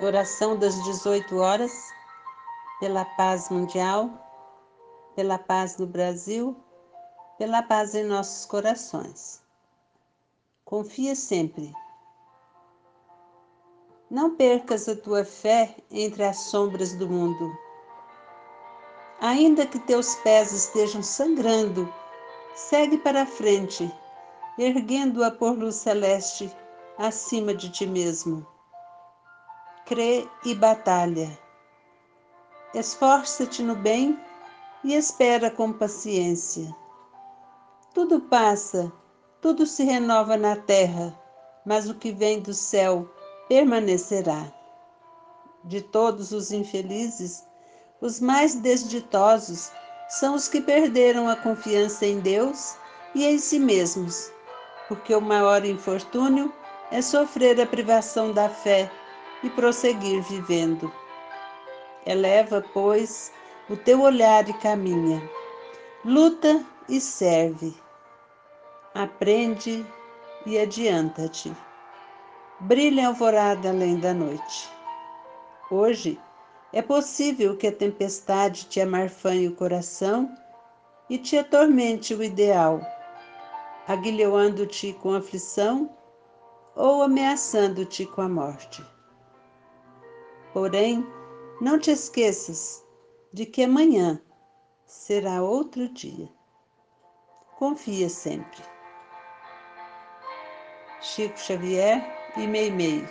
Oração das 18 horas, pela paz mundial, pela paz no Brasil, pela paz em nossos corações. Confia sempre. Não percas a tua fé entre as sombras do mundo. Ainda que teus pés estejam sangrando, segue para a frente, erguendo-a por luz celeste acima de ti mesmo crê e batalha. Esforça-te no bem e espera com paciência. Tudo passa, tudo se renova na terra, mas o que vem do céu permanecerá. De todos os infelizes, os mais desditosos são os que perderam a confiança em Deus e em si mesmos, porque o maior infortúnio é sofrer a privação da fé e prosseguir vivendo. Eleva, pois, o teu olhar e caminha. Luta e serve. Aprende e adianta-te. Brilha a alvorada além da noite. Hoje é possível que a tempestade te amarfanhe o coração e te atormente o ideal, aguilhoando-te com aflição ou ameaçando-te com a morte. Porém, não te esqueças de que amanhã será outro dia. Confia sempre. Chico Xavier e Meimei.